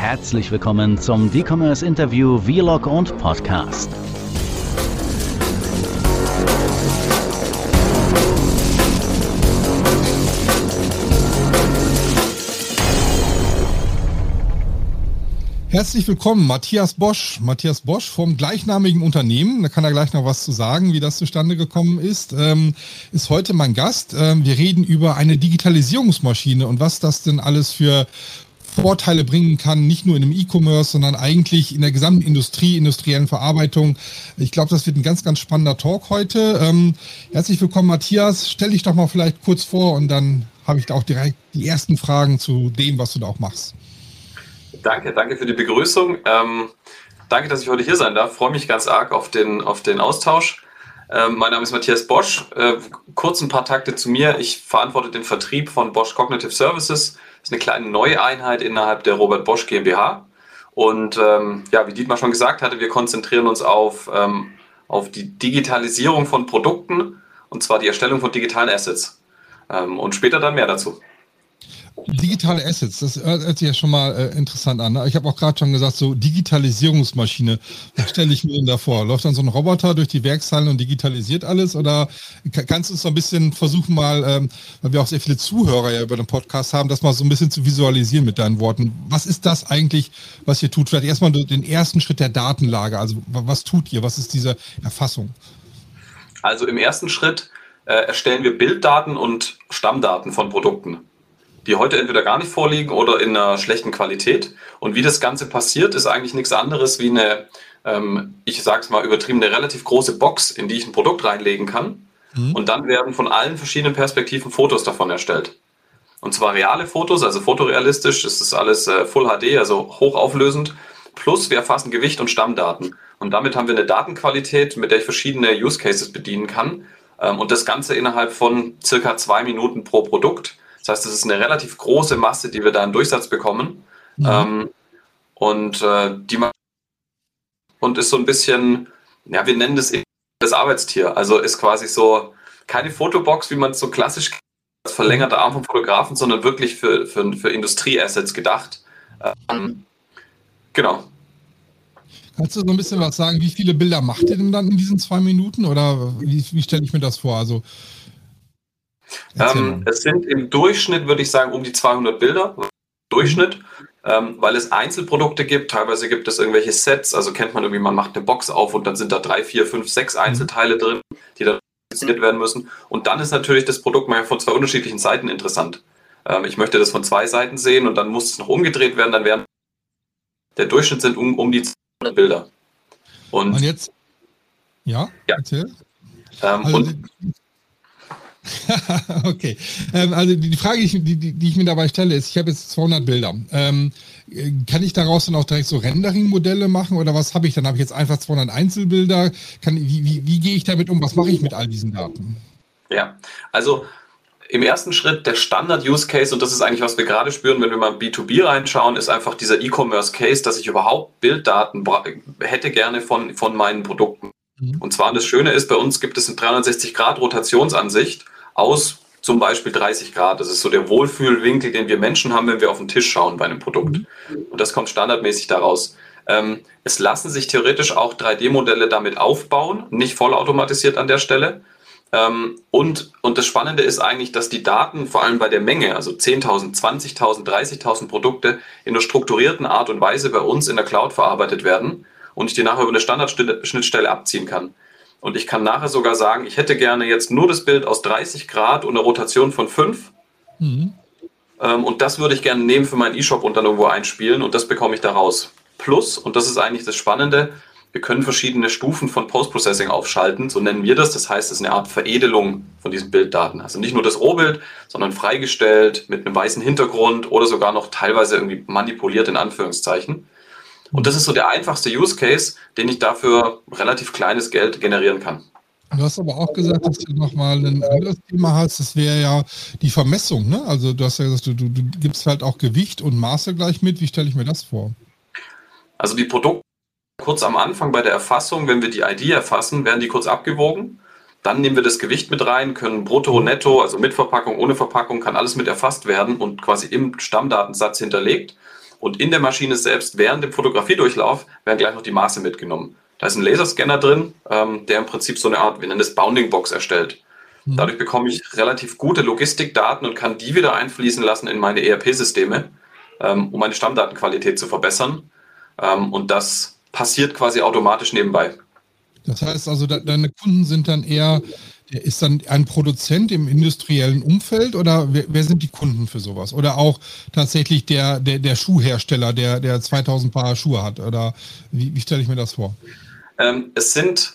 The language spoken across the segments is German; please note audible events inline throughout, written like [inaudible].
herzlich willkommen zum D-Commerce Interview Vlog und Podcast. Herzlich willkommen, Matthias Bosch. Matthias Bosch vom gleichnamigen Unternehmen, da kann er gleich noch was zu sagen, wie das zustande gekommen ist, ähm, ist heute mein Gast. Ähm, wir reden über eine Digitalisierungsmaschine und was das denn alles für Vorteile bringen kann, nicht nur in dem E-Commerce, sondern eigentlich in der gesamten Industrie, industriellen Verarbeitung. Ich glaube, das wird ein ganz, ganz spannender Talk heute. Ähm, herzlich willkommen, Matthias. Stell dich doch mal vielleicht kurz vor und dann habe ich da auch direkt die ersten Fragen zu dem, was du da auch machst. Danke, danke für die Begrüßung. Ähm, danke, dass ich heute hier sein darf. Freue mich ganz arg auf den, auf den Austausch. Ähm, mein Name ist Matthias Bosch. Äh, kurz ein paar Takte zu mir. Ich verantworte den Vertrieb von Bosch Cognitive Services. Ist eine kleine neue Einheit innerhalb der Robert Bosch GmbH. Und ähm, ja, wie Dietmar schon gesagt hatte, wir konzentrieren uns auf, ähm, auf die Digitalisierung von Produkten und zwar die Erstellung von digitalen Assets. Ähm, und später dann mehr dazu. Digitale Assets, das hört sich ja schon mal äh, interessant an. Ne? Ich habe auch gerade schon gesagt, so Digitalisierungsmaschine. Was stelle ich mir denn da vor? Läuft dann so ein Roboter durch die Werkshallen und digitalisiert alles? Oder kannst du es so ein bisschen versuchen, mal, ähm, weil wir auch sehr viele Zuhörer ja über den Podcast haben, das mal so ein bisschen zu visualisieren mit deinen Worten? Was ist das eigentlich, was ihr tut? Vielleicht erstmal den ersten Schritt der Datenlage. Also, was tut ihr? Was ist diese Erfassung? Also, im ersten Schritt äh, erstellen wir Bilddaten und Stammdaten von Produkten die heute entweder gar nicht vorliegen oder in einer schlechten Qualität. Und wie das Ganze passiert, ist eigentlich nichts anderes wie eine, ähm, ich sage es mal übertrieben, eine relativ große Box, in die ich ein Produkt reinlegen kann. Mhm. Und dann werden von allen verschiedenen Perspektiven Fotos davon erstellt. Und zwar reale Fotos, also fotorealistisch, das ist alles äh, Full HD, also hochauflösend. Plus wir erfassen Gewicht und Stammdaten. Und damit haben wir eine Datenqualität, mit der ich verschiedene Use Cases bedienen kann. Ähm, und das Ganze innerhalb von circa zwei Minuten pro Produkt. Das heißt, es ist eine relativ große Masse, die wir da im Durchsatz bekommen. Mhm. Ähm, und äh, die und ist so ein bisschen, ja, wir nennen das das Arbeitstier. Also ist quasi so keine Fotobox, wie man es so klassisch als verlängerter Arm vom Fotografen, sondern wirklich für, für, für Industrieassets gedacht. Ähm, genau. Kannst du so ein bisschen was sagen, wie viele Bilder macht ihr denn dann in diesen zwei Minuten oder wie, wie stelle ich mir das vor? Also ähm, es sind im Durchschnitt, würde ich sagen, um die 200 Bilder. Durchschnitt, ähm, weil es Einzelprodukte gibt. Teilweise gibt es irgendwelche Sets. Also kennt man irgendwie, man macht eine Box auf und dann sind da drei, vier, fünf, sechs mhm. Einzelteile drin, die dann positioniert werden müssen. Und dann ist natürlich das Produkt mal von zwei unterschiedlichen Seiten interessant. Ähm, ich möchte das von zwei Seiten sehen und dann muss es noch umgedreht werden. Dann werden der Durchschnitt sind um, um die 200 Bilder. Und, und jetzt, ja, ja. erzähl. Ähm, also, und [laughs] okay. Ähm, also die Frage, die, die, die, ich mir dabei stelle, ist, ich habe jetzt 200 Bilder. Ähm, kann ich daraus dann auch direkt so Rendering-Modelle machen oder was habe ich dann? Habe ich jetzt einfach 200 Einzelbilder? Kann, wie, wie, wie gehe ich damit um? Was mache ich mit all diesen Daten? Ja, also im ersten Schritt der Standard-Use-Case, und das ist eigentlich, was wir gerade spüren, wenn wir mal B2B reinschauen, ist einfach dieser E-Commerce-Case, dass ich überhaupt Bilddaten hätte gerne von, von meinen Produkten. Mhm. Und zwar, das Schöne ist, bei uns gibt es eine 360-Grad-Rotationsansicht aus zum Beispiel 30 Grad. Das ist so der Wohlfühlwinkel, den wir Menschen haben, wenn wir auf den Tisch schauen bei einem Produkt. Mhm. Und das kommt standardmäßig daraus. Ähm, es lassen sich theoretisch auch 3D-Modelle damit aufbauen, nicht vollautomatisiert an der Stelle. Ähm, und, und das Spannende ist eigentlich, dass die Daten vor allem bei der Menge, also 10.000, 20.000, 30.000 Produkte in einer strukturierten Art und Weise bei uns in der Cloud verarbeitet werden und ich die nachher über eine Standardschnittstelle abziehen kann. Und ich kann nachher sogar sagen, ich hätte gerne jetzt nur das Bild aus 30 Grad und eine Rotation von 5. Mhm. Ähm, und das würde ich gerne nehmen für meinen E-Shop und dann irgendwo einspielen und das bekomme ich da raus. Plus, und das ist eigentlich das Spannende, wir können verschiedene Stufen von Post-Processing aufschalten, so nennen wir das. Das heißt, es ist eine Art Veredelung von diesen Bilddaten. Also nicht nur das Rohbild, sondern freigestellt mit einem weißen Hintergrund oder sogar noch teilweise irgendwie manipuliert in Anführungszeichen. Und das ist so der einfachste Use Case, den ich dafür relativ kleines Geld generieren kann. Du hast aber auch gesagt, dass du nochmal ein anderes Thema hast, das wäre ja die Vermessung. Ne? Also du hast ja gesagt, du, du, du gibst halt auch Gewicht und Maße gleich mit. Wie stelle ich mir das vor? Also die Produkte kurz am Anfang bei der Erfassung, wenn wir die ID erfassen, werden die kurz abgewogen. Dann nehmen wir das Gewicht mit rein, können brutto, netto, also mit Verpackung, ohne Verpackung, kann alles mit erfasst werden und quasi im Stammdatensatz hinterlegt. Und in der Maschine selbst, während dem Fotografiedurchlauf, werden gleich noch die Maße mitgenommen. Da ist ein Laserscanner drin, ähm, der im Prinzip so eine Art, wir nennen das Bounding Box erstellt. Mhm. Dadurch bekomme ich relativ gute Logistikdaten und kann die wieder einfließen lassen in meine ERP-Systeme, ähm, um meine Stammdatenqualität zu verbessern. Ähm, und das passiert quasi automatisch nebenbei. Das heißt also, deine Kunden sind dann eher, ist dann ein Produzent im industriellen Umfeld oder wer, wer sind die Kunden für sowas? Oder auch tatsächlich der, der, der Schuhhersteller, der, der 2000 Paar Schuhe hat? Oder wie, wie stelle ich mir das vor? Ähm, es sind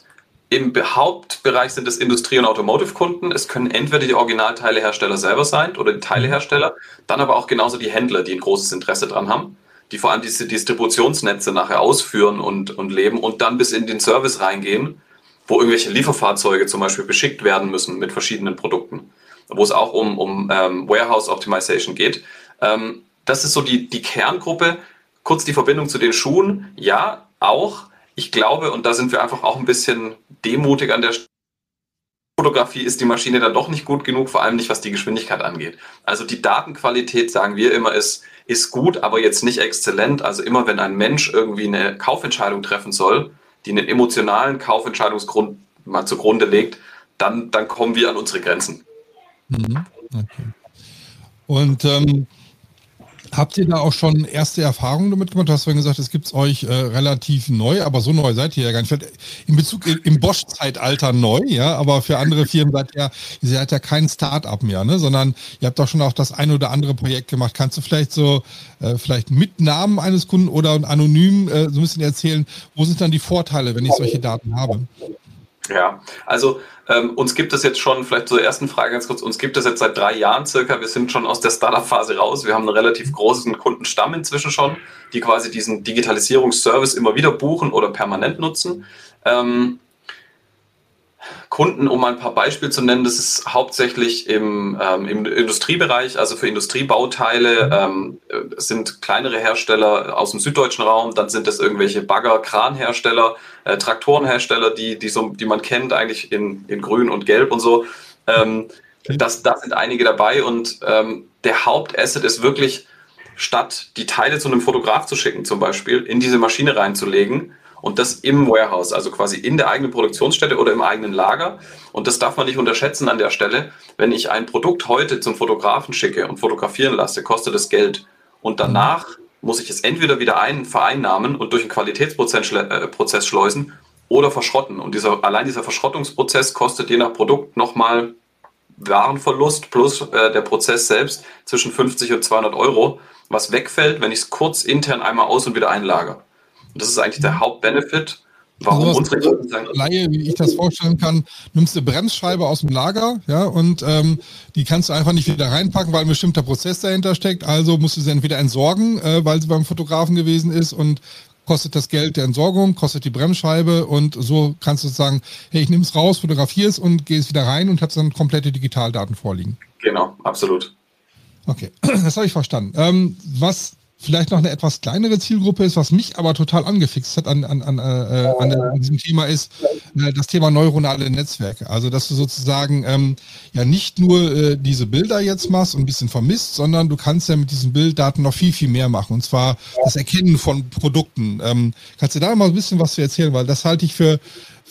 im Hauptbereich sind es Industrie- und Automotive-Kunden. Es können entweder die Originalteilehersteller selber sein oder die Teilehersteller, dann aber auch genauso die Händler, die ein großes Interesse dran haben, die vor allem diese Distributionsnetze nachher ausführen und, und leben und dann bis in den Service reingehen, wo irgendwelche Lieferfahrzeuge zum Beispiel beschickt werden müssen mit verschiedenen Produkten, wo es auch um, um ähm, Warehouse Optimization geht. Ähm, das ist so die, die Kerngruppe. Kurz die Verbindung zu den Schuhen. Ja, auch ich glaube, und da sind wir einfach auch ein bisschen demutig an der Fotografie ist die Maschine dann doch nicht gut genug, vor allem nicht, was die Geschwindigkeit angeht. Also die Datenqualität, sagen wir immer, ist, ist gut, aber jetzt nicht exzellent. Also immer, wenn ein Mensch irgendwie eine Kaufentscheidung treffen soll, die einen emotionalen Kaufentscheidungsgrund mal zugrunde legt, dann, dann kommen wir an unsere Grenzen. Mhm. Okay. Und ähm, Habt ihr da auch schon erste Erfahrungen damit gemacht? Du hast vorhin gesagt, es gibt es euch äh, relativ neu, aber so neu seid ihr ja gar nicht. In Bezug im Bosch-Zeitalter neu, ja, aber für andere Firmen seid ihr, ihr seid ja kein Start-up mehr, ne? sondern ihr habt doch schon auch das ein oder andere Projekt gemacht. Kannst du vielleicht so, äh, vielleicht mit Namen eines Kunden oder anonym äh, so ein bisschen erzählen, wo sind dann die Vorteile, wenn ich solche Daten habe? Ja, also ähm, uns gibt es jetzt schon, vielleicht zur ersten Frage ganz kurz, uns gibt es jetzt seit drei Jahren circa, wir sind schon aus der Startup-Phase raus, wir haben einen relativ großen Kundenstamm inzwischen schon, die quasi diesen Digitalisierungsservice immer wieder buchen oder permanent nutzen. Ähm, Kunden, um ein paar Beispiele zu nennen, das ist hauptsächlich im, ähm, im Industriebereich, also für Industriebauteile, ähm, sind kleinere Hersteller aus dem süddeutschen Raum, dann sind es irgendwelche Bagger, Kranhersteller, äh, Traktorenhersteller, die, die, so, die man kennt, eigentlich in, in Grün und Gelb und so. Ähm, das, das sind einige dabei und ähm, der Hauptasset ist wirklich, statt die Teile zu einem Fotograf zu schicken, zum Beispiel, in diese Maschine reinzulegen und das im Warehouse, also quasi in der eigenen Produktionsstätte oder im eigenen Lager. Und das darf man nicht unterschätzen an der Stelle. Wenn ich ein Produkt heute zum Fotografen schicke und fotografieren lasse, kostet es Geld. Und danach muss ich es entweder wieder ein, vereinnahmen und durch einen Qualitätsprozess äh, schleusen oder verschrotten. Und dieser, allein dieser Verschrottungsprozess kostet je nach Produkt nochmal Warenverlust plus äh, der Prozess selbst zwischen 50 und 200 Euro, was wegfällt, wenn ich es kurz intern einmal aus und wieder einlagere. Und das ist eigentlich der Hauptbenefit, warum also unsere Kunden sagen. Laie, wie ich das vorstellen kann, nimmst du Bremsscheibe aus dem Lager, ja, und ähm, die kannst du einfach nicht wieder reinpacken, weil ein bestimmter Prozess dahinter steckt. Also musst du sie entweder entsorgen, äh, weil sie beim Fotografen gewesen ist und kostet das Geld der Entsorgung, kostet die Bremsscheibe und so kannst du sagen, hey, ich nehme es raus, fotografiere es und gehe es wieder rein und habe dann komplette Digitaldaten vorliegen. Genau, absolut. Okay, [clears throat] das habe ich verstanden. Ähm, was vielleicht noch eine etwas kleinere Zielgruppe ist, was mich aber total angefixt hat an, an, an, äh, an, an diesem Thema, ist äh, das Thema neuronale Netzwerke. Also, dass du sozusagen ähm, ja nicht nur äh, diese Bilder jetzt machst und ein bisschen vermisst, sondern du kannst ja mit diesen Bilddaten noch viel, viel mehr machen. Und zwar das Erkennen von Produkten. Ähm, kannst du da mal ein bisschen was zu erzählen? Weil das halte ich für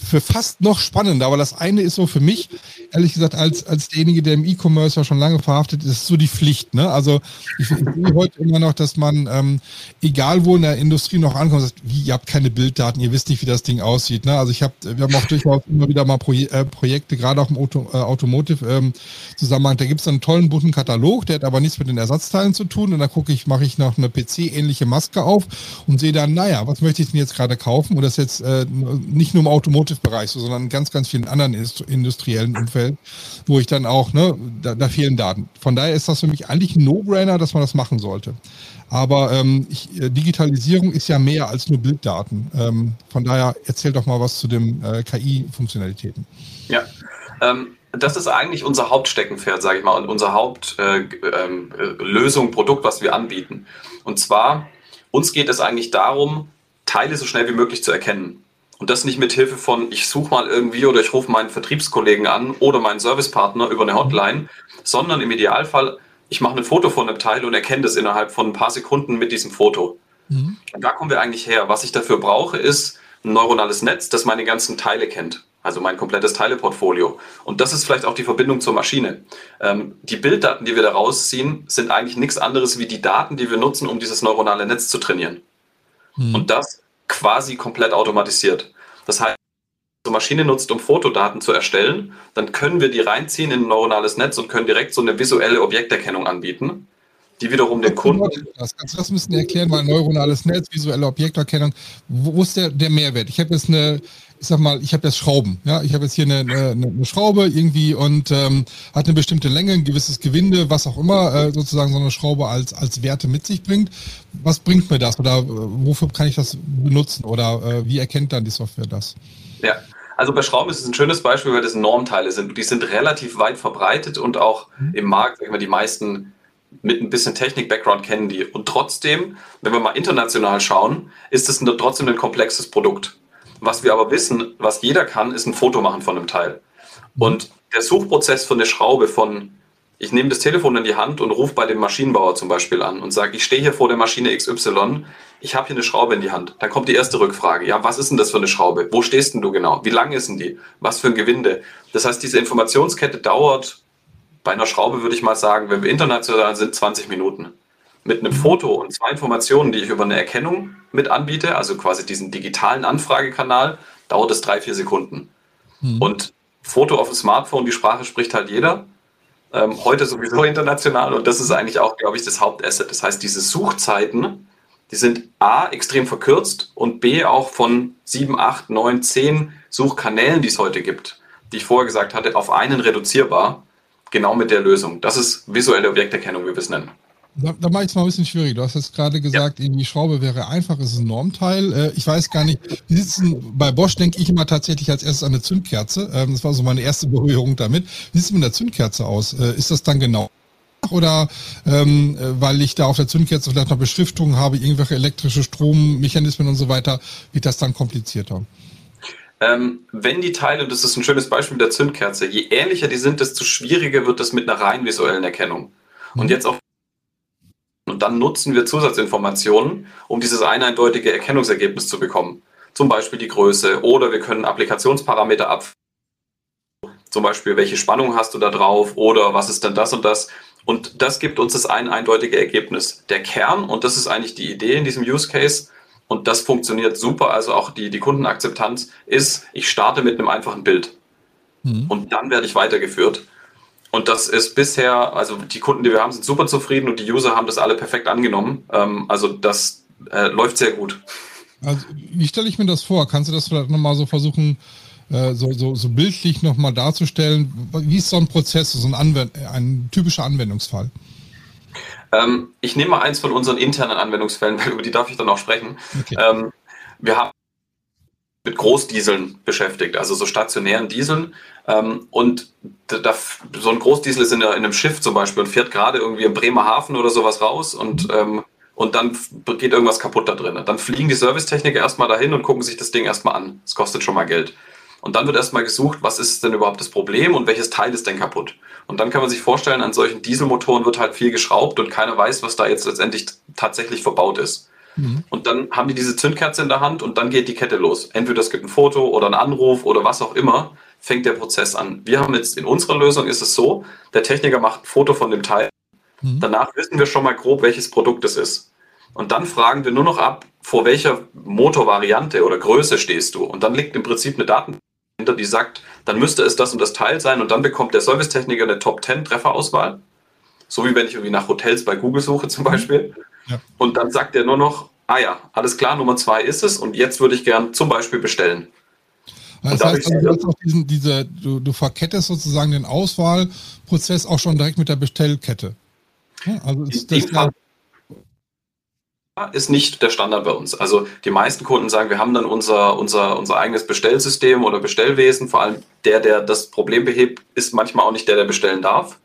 für fast noch spannender. Aber das eine ist so für mich, ehrlich gesagt, als, als derjenige, der im E-Commerce ja schon lange verhaftet ist, so die Pflicht. Ne? Also ich, sehe heute immer noch, dass man, ähm, egal wo in der Industrie noch ankommt, sagt, wie, ihr habt keine Bilddaten, ihr wisst nicht, wie das Ding aussieht. Ne? Also ich habe, wir haben auch durchaus immer wieder mal Proje äh, Projekte, gerade auch im Auto, äh, Automotive ähm, da gibt es einen tollen bunten Katalog, der hat aber nichts mit den Ersatzteilen zu tun. Und dann gucke ich, mache ich noch eine PC-ähnliche Maske auf und sehe dann, naja, was möchte ich denn jetzt gerade kaufen? Und das jetzt äh, nicht nur im Automotive Automotive-Bereich, so, sondern in ganz, ganz vielen anderen industriellen Umfeld, wo ich dann auch, ne, da, da fehlen Daten. Von daher ist das für mich eigentlich ein No-Brainer, dass man das machen sollte. Aber ähm, ich, äh, Digitalisierung ist ja mehr als nur Bilddaten. Ähm, von daher erzähl doch mal was zu den äh, KI-Funktionalitäten. Ja, ähm, das ist eigentlich unser Hauptsteckenpferd, sage ich mal, und unsere Hauptlösung, äh, äh, Produkt, was wir anbieten. Und zwar, uns geht es eigentlich darum, Teile so schnell wie möglich zu erkennen. Und das nicht mit Hilfe von, ich suche mal irgendwie oder ich rufe meinen Vertriebskollegen an oder meinen Servicepartner über eine Hotline, sondern im Idealfall, ich ich mache ein Foto von einem Teil und erkenne das innerhalb von ein paar Sekunden mit diesem Foto. Mhm. Und da kommen wir eigentlich her. Was ich dafür brauche, ist ein neuronales Netz, das meine ganzen Teile kennt. Also mein komplettes Teileportfolio. Und das ist vielleicht auch die Verbindung zur Maschine. Ähm, die Bilddaten, die wir da rausziehen, sind eigentlich nichts anderes wie die Daten, die wir nutzen, um dieses neuronale Netz zu trainieren. Mhm. Und das quasi komplett automatisiert. Das heißt, so Maschine nutzt, um Fotodaten zu erstellen, dann können wir die reinziehen in ein neuronales Netz und können direkt so eine visuelle Objekterkennung anbieten, die wiederum den Kunden. Das kannst du das müssen erklären, weil neuronales Netz, visuelle Objekterkennung, wo ist der, der Mehrwert? Ich habe jetzt eine, ich sag mal, ich habe jetzt Schrauben, ja, ich habe jetzt hier eine, eine, eine Schraube irgendwie und ähm, hat eine bestimmte Länge, ein gewisses Gewinde, was auch immer äh, sozusagen so eine Schraube als als Werte mit sich bringt. Was bringt mir das oder äh, wofür kann ich das benutzen oder äh, wie erkennt dann die Software das? Ja, also bei Schrauben ist es ein schönes Beispiel, weil das Normteile sind. Die sind relativ weit verbreitet und auch mhm. im Markt, sagen wir, die meisten mit ein bisschen Technik-Background kennen die. Und trotzdem, wenn wir mal international schauen, ist es trotzdem ein komplexes Produkt. Was wir aber wissen, was jeder kann, ist ein Foto machen von einem Teil. Und der Suchprozess von der Schraube von ich nehme das Telefon in die Hand und rufe bei dem Maschinenbauer zum Beispiel an und sage, ich stehe hier vor der Maschine XY, ich habe hier eine Schraube in die Hand. Dann kommt die erste Rückfrage. Ja, was ist denn das für eine Schraube? Wo stehst denn du genau? Wie lang ist denn die? Was für ein Gewinde? Das heißt, diese Informationskette dauert bei einer Schraube, würde ich mal sagen, wenn wir international sind, 20 Minuten. Mit einem Foto und zwei Informationen, die ich über eine Erkennung mit anbiete, also quasi diesen digitalen Anfragekanal, dauert es drei, vier Sekunden. Mhm. Und Foto auf dem Smartphone, die Sprache spricht halt jeder ähm, heute sowieso international und das ist eigentlich auch, glaube ich, das Hauptasset. Das heißt, diese Suchzeiten, die sind A, extrem verkürzt und B, auch von 7, 8, 9, 10 Suchkanälen, die es heute gibt, die ich vorher gesagt hatte, auf einen reduzierbar, genau mit der Lösung. Das ist visuelle Objekterkennung, wie wir es nennen. Da, da mache ich es mal ein bisschen schwierig. Du hast jetzt gerade gesagt, ja. die Schraube wäre einfach, es ist ein Normteil. Äh, ich weiß gar nicht, wie sitzen, bei Bosch denke ich immer tatsächlich als erstes an eine Zündkerze. Ähm, das war so meine erste [laughs] Berührung damit. Wie sieht es mit der Zündkerze aus? Äh, ist das dann genau? Oder ähm, äh, weil ich da auf der Zündkerze vielleicht noch Beschriftungen habe, irgendwelche elektrische Strommechanismen und so weiter, wird das dann komplizierter? Ähm, wenn die Teile, und das ist ein schönes Beispiel mit der Zündkerze, je ähnlicher die sind, desto schwieriger wird das mit einer rein visuellen Erkennung. Und mhm. jetzt auf und dann nutzen wir Zusatzinformationen, um dieses eindeutige Erkennungsergebnis zu bekommen. Zum Beispiel die Größe oder wir können Applikationsparameter ab. Zum Beispiel, welche Spannung hast du da drauf oder was ist denn das und das? Und das gibt uns das ein eindeutige Ergebnis. Der Kern, und das ist eigentlich die Idee in diesem Use Case, und das funktioniert super, also auch die, die Kundenakzeptanz, ist, ich starte mit einem einfachen Bild. Mhm. Und dann werde ich weitergeführt. Und das ist bisher, also die Kunden, die wir haben, sind super zufrieden und die User haben das alle perfekt angenommen. Ähm, also das äh, läuft sehr gut. Also wie stelle ich mir das vor? Kannst du das vielleicht nochmal so versuchen, äh, so, so, so bildlich nochmal darzustellen? Wie ist so ein Prozess, so ein, Anwend ein typischer Anwendungsfall? Ähm, ich nehme mal eins von unseren internen Anwendungsfällen, [laughs] über die darf ich dann auch sprechen. Okay. Ähm, wir haben mit Großdieseln beschäftigt, also so stationären Dieseln. Ähm, und da, so ein Großdiesel ist in, in, einem Schiff zum Beispiel und fährt gerade irgendwie im Bremerhaven oder sowas raus und, ähm, und dann geht irgendwas kaputt da drin. Dann fliegen die Servicetechniker erstmal dahin und gucken sich das Ding erstmal an. Das kostet schon mal Geld. Und dann wird erstmal gesucht, was ist denn überhaupt das Problem und welches Teil ist denn kaputt. Und dann kann man sich vorstellen, an solchen Dieselmotoren wird halt viel geschraubt und keiner weiß, was da jetzt letztendlich tatsächlich verbaut ist. Mhm. Und dann haben die diese Zündkerze in der Hand und dann geht die Kette los. Entweder es gibt ein Foto oder einen Anruf oder was auch immer, fängt der Prozess an. Wir haben jetzt in unserer Lösung ist es so, der Techniker macht ein Foto von dem Teil. Mhm. Danach wissen wir schon mal grob, welches Produkt es ist. Und dann fragen wir nur noch ab, vor welcher Motorvariante oder Größe stehst du. Und dann liegt im Prinzip eine Daten die sagt, dann müsste es das und das Teil sein. Und dann bekommt der Servicetechniker eine Top 10 Trefferauswahl. So wie wenn ich irgendwie nach Hotels bei Google suche zum Beispiel. Ja. Und dann sagt er nur noch, ah ja, alles klar, Nummer zwei ist es und jetzt würde ich gern zum Beispiel bestellen. Das heißt, also, du, auch diesen, diese, du, du verkettest sozusagen den Auswahlprozess auch schon direkt mit der Bestellkette. Ja, also ist das ja ist nicht der Standard bei uns. Also die meisten Kunden sagen, wir haben dann unser, unser, unser eigenes Bestellsystem oder Bestellwesen. Vor allem der, der das Problem behebt, ist manchmal auch nicht der, der bestellen darf.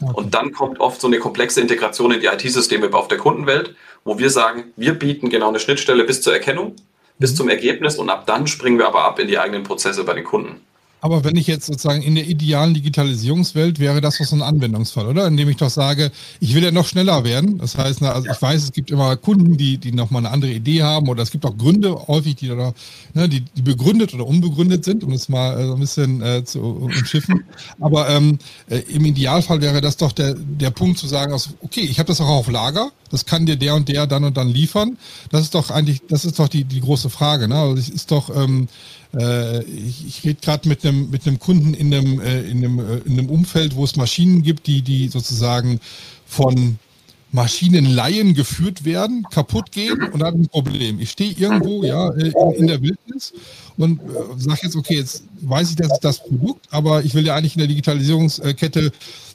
Okay. Und dann kommt oft so eine komplexe Integration in die IT-Systeme auf der Kundenwelt, wo wir sagen, wir bieten genau eine Schnittstelle bis zur Erkennung, bis mhm. zum Ergebnis und ab dann springen wir aber ab in die eigenen Prozesse bei den Kunden. Aber wenn ich jetzt sozusagen in der idealen Digitalisierungswelt wäre das doch so ein Anwendungsfall, oder? Indem ich doch sage, ich will ja noch schneller werden. Das heißt, also ich weiß, es gibt immer Kunden, die, die nochmal eine andere Idee haben oder es gibt auch Gründe häufig, die, da, ne, die, die begründet oder unbegründet sind, um es mal äh, so ein bisschen äh, zu umschiffen. Aber ähm, äh, im Idealfall wäre das doch der, der Punkt zu sagen, also, okay, ich habe das auch auf Lager, das kann dir der und der dann und dann liefern. Das ist doch eigentlich, das ist doch die, die große Frage. Ne? Also es ist doch, ähm, äh, ich, rede gerade mit einem mit einem Kunden in einem äh, in einem äh, in einem Umfeld, wo es Maschinen gibt, die die sozusagen von Maschinenleihen geführt werden, kaputt gehen und dann ein Problem. Ich stehe irgendwo ja in, in der Wildnis und äh, sage jetzt, okay, jetzt weiß ich, das ist das Produkt, aber ich will ja eigentlich in der Digitalisierungskette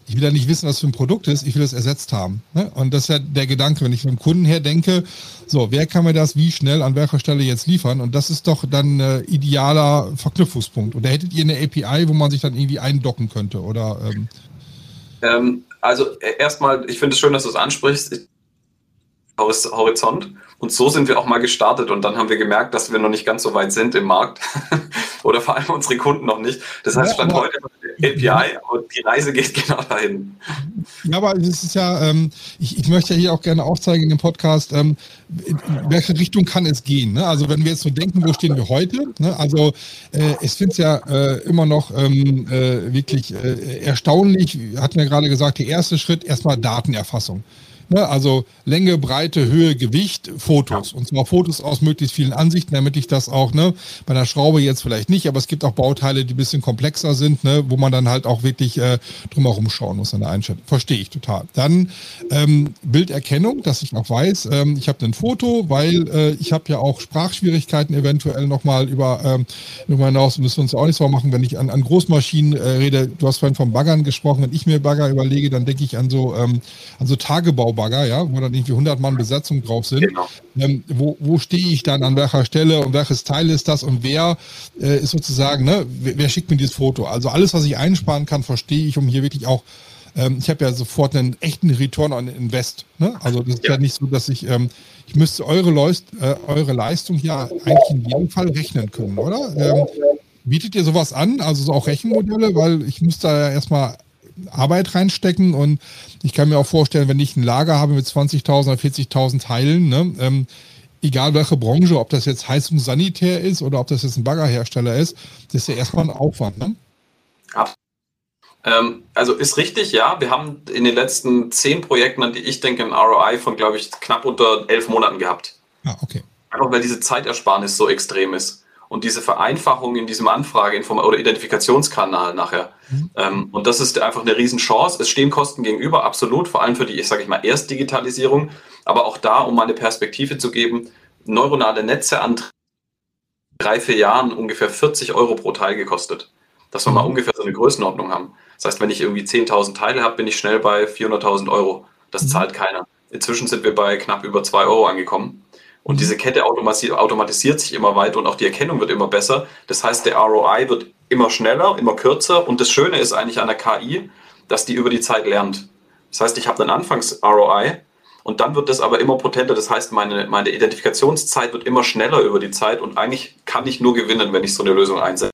ich will ja nicht wissen, was für ein Produkt ist, ich will es ersetzt haben. Ne? Und das ist ja der Gedanke, wenn ich vom Kunden her denke, so, wer kann mir das wie schnell an welcher Stelle jetzt liefern? Und das ist doch dann ein idealer Verknüpfungspunkt. Und da hättet ihr eine API, wo man sich dann irgendwie eindocken könnte, oder? Ähm? Ähm, also e, erstmal, ich finde es schön, dass du es ansprichst. Horizont. Und so sind wir auch mal gestartet und dann haben wir gemerkt, dass wir noch nicht ganz so weit sind im Markt [laughs] oder vor allem unsere Kunden noch nicht. Das heißt, Stand ja, heute API und die Reise geht [laughs] genau dahin. Ja, aber es ist ja, ähm, ich, ich, möchte ja hier auch gerne aufzeigen in dem Podcast, ähm, in welche Richtung kann es gehen. Ne? Also wenn wir jetzt so denken, wo stehen wir heute? Ne? Also äh, ich finde es ja äh, immer noch ähm, äh, wirklich äh, erstaunlich, hatten wir gerade gesagt, der erste Schritt erstmal Datenerfassung. Ne? Also Länge, Breite, Höhe, Gewicht, Fotos. Und zwar Fotos aus möglichst vielen Ansichten, damit ich das auch, ne, bei einer Schraube jetzt vielleicht nicht, aber es gibt auch Bauteile, die ein bisschen komplexer sind, ne, wo man dann halt auch wirklich äh, drumherum schauen muss an der Einstellung. Verstehe ich total. Dann ähm, Bilderkennung, dass ich auch weiß, ähm, ich habe ein Foto, weil äh, ich habe ja auch Sprachschwierigkeiten eventuell nochmal über, ähm, darüber hinaus müssen wir uns ja auch nicht so machen, wenn ich an, an Großmaschinen äh, rede, du hast vorhin von Baggern gesprochen, wenn ich mir Bagger überlege, dann denke ich an so, ähm, an so Tagebaubagger, ja, wo dann irgendwie 100 Mann Besatzung drauf sind. Genau. Ähm, wo wo stehe ich dann an welcher Stelle und welches Teil ist das und wer äh, ist sozusagen, ne, wer, wer, schickt mir dieses Foto? Also alles, was ich einsparen kann, verstehe ich, um hier wirklich auch ähm, ich habe ja sofort einen echten Return on Invest. Ne? Also das ist ja. ja nicht so, dass ich, ähm, ich müsste eure, Leust, äh, eure Leistung hier eigentlich in jedem Fall rechnen können, oder? Ähm, bietet ihr sowas an, also so auch Rechenmodelle, weil ich müsste da ja erstmal Arbeit reinstecken und ich kann mir auch vorstellen, wenn ich ein Lager habe mit 20.000 oder 40.000 Teilen, ne, ähm, egal welche Branche, ob das jetzt Heizung Sanitär ist oder ob das jetzt ein Baggerhersteller ist, das ist ja erstmal ein Aufwand. Ne? Ähm, also ist richtig, ja. Wir haben in den letzten zehn Projekten, an die ich denke, ein ROI von, glaube ich, knapp unter elf Monaten gehabt. Ah, okay. Einfach weil diese Zeitersparnis so extrem ist und diese Vereinfachung in diesem Anfrage- oder Identifikationskanal nachher. Mhm. Ähm, und das ist einfach eine Riesenchance. Es stehen Kosten gegenüber, absolut, vor allem für die, ich sage ich mal, Erstdigitalisierung, aber auch da, um mal eine Perspektive zu geben, neuronale Netze an drei, vier Jahren ungefähr 40 Euro pro Teil gekostet. Dass wir mhm. mal ungefähr so eine Größenordnung haben. Das heißt, wenn ich irgendwie 10.000 Teile habe, bin ich schnell bei 400.000 Euro. Das mhm. zahlt keiner. Inzwischen sind wir bei knapp über 2 Euro angekommen. Und diese Kette automatisiert sich immer weiter und auch die Erkennung wird immer besser. Das heißt, der ROI wird immer schneller, immer kürzer. Und das Schöne ist eigentlich an der KI, dass die über die Zeit lernt. Das heißt, ich habe einen Anfangs-ROI und dann wird das aber immer potenter. Das heißt, meine, meine Identifikationszeit wird immer schneller über die Zeit und eigentlich kann ich nur gewinnen, wenn ich so eine Lösung einsetze.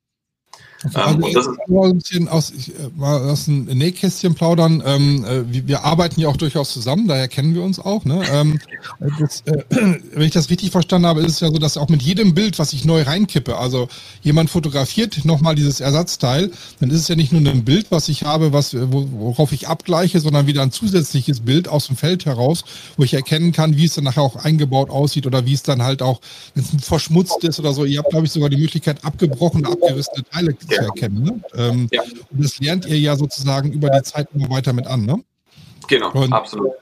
Also ähm, das ist mal ein bisschen aus, ich, äh, mal aus dem Nähkästchen plaudern. Ähm, äh, wir, wir, arbeiten ja auch durchaus zusammen, daher kennen wir uns auch. Ne? Ähm, [laughs] das, äh, [clears throat] wenn ich das richtig verstanden habe, ist es ja so, dass auch mit jedem Bild, was ich neu reinkippe, also jemand fotografiert nochmal dieses Ersatzteil, dann ist es ja nicht nur ein Bild, was ich habe, was, worauf ich abgleiche, sondern wieder ein zusätzliches Bild aus dem Feld heraus, wo ich erkennen kann, wie es dann nachher auch eingebaut aussieht oder wie es dann halt auch, wenn es verschmutzt ist oder so. Ihr habt, glaube ich, sogar die Möglichkeit, abgebrochene, abgerissene Teile zu erkennen. Ne? Ähm, ja. Und das lernt ihr ja sozusagen über die Zeit immer weiter mit an. Ne? Genau, und absolut.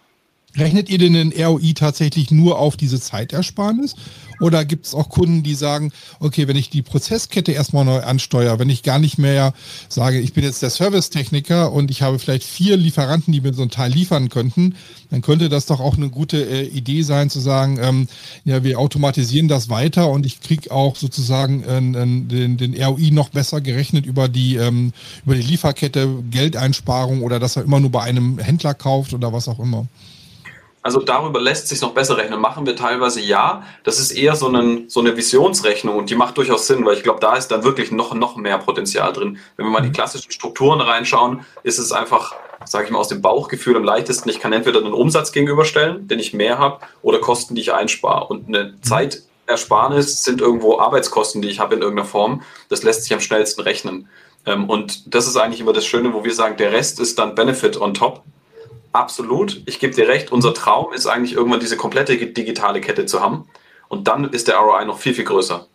Rechnet ihr denn den ROI tatsächlich nur auf diese Zeitersparnis? Oder gibt es auch Kunden, die sagen, okay, wenn ich die Prozesskette erstmal neu ansteuere, wenn ich gar nicht mehr sage, ich bin jetzt der Servicetechniker und ich habe vielleicht vier Lieferanten, die mir so ein Teil liefern könnten, dann könnte das doch auch eine gute äh, Idee sein zu sagen, ähm, ja, wir automatisieren das weiter und ich kriege auch sozusagen äh, den, den ROI noch besser gerechnet über die, ähm, über die Lieferkette, Geldeinsparung oder dass er immer nur bei einem Händler kauft oder was auch immer. Also darüber lässt sich noch besser rechnen. Machen wir teilweise ja. Das ist eher so, einen, so eine Visionsrechnung und die macht durchaus Sinn, weil ich glaube, da ist dann wirklich noch, noch mehr Potenzial drin. Wenn wir mal die mhm. klassischen Strukturen reinschauen, ist es einfach, sage ich mal, aus dem Bauchgefühl am leichtesten. Ich kann entweder einen Umsatz gegenüberstellen, den ich mehr habe, oder Kosten, die ich einspare. Und eine mhm. Zeitersparnis sind irgendwo Arbeitskosten, die ich habe in irgendeiner Form. Das lässt sich am schnellsten rechnen. Ähm, und das ist eigentlich immer das Schöne, wo wir sagen, der Rest ist dann Benefit on top. Absolut, ich gebe dir recht. Unser Traum ist eigentlich irgendwann diese komplette digitale Kette zu haben. Und dann ist der ROI noch viel, viel größer.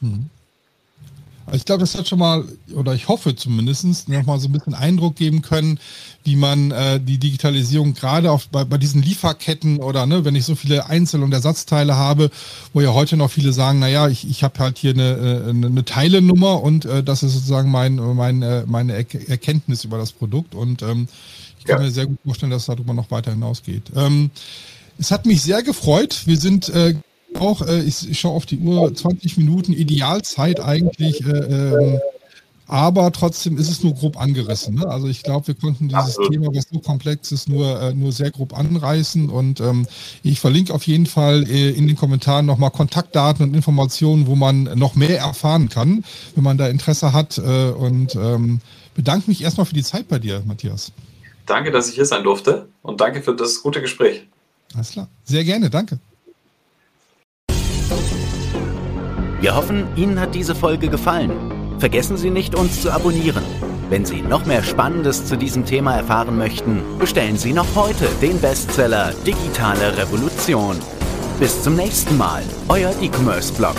Mhm. Ich glaube, das hat schon mal, oder ich hoffe zumindest, noch mal so ein bisschen Eindruck geben können, wie man äh, die Digitalisierung gerade auf, bei, bei diesen Lieferketten oder ne, wenn ich so viele Einzel- und Ersatzteile habe, wo ja heute noch viele sagen, naja, ich, ich habe halt hier eine, äh, eine, eine Teilenummer und äh, das ist sozusagen mein, mein, äh, meine Erkenntnis über das Produkt. Und ähm, kann ja. mir sehr gut vorstellen, dass es darüber noch weiter hinausgeht. Ähm, es hat mich sehr gefreut. Wir sind äh, auch, äh, ich, ich schaue auf die Uhr, 20 Minuten Idealzeit eigentlich. Äh, ähm, aber trotzdem ist es nur grob angerissen. Ne? Also ich glaube, wir konnten dieses Absolut. Thema, was so komplex ist, nur, äh, nur sehr grob anreißen. Und ähm, ich verlinke auf jeden Fall äh, in den Kommentaren nochmal Kontaktdaten und Informationen, wo man noch mehr erfahren kann, wenn man da Interesse hat. Äh, und ähm, bedanke mich erstmal für die Zeit bei dir, Matthias. Danke, dass ich hier sein durfte und danke für das gute Gespräch. Alles klar. Sehr gerne, danke. Wir hoffen, Ihnen hat diese Folge gefallen. Vergessen Sie nicht, uns zu abonnieren. Wenn Sie noch mehr Spannendes zu diesem Thema erfahren möchten, bestellen Sie noch heute den Bestseller Digitale Revolution. Bis zum nächsten Mal, euer E-Commerce-Blog.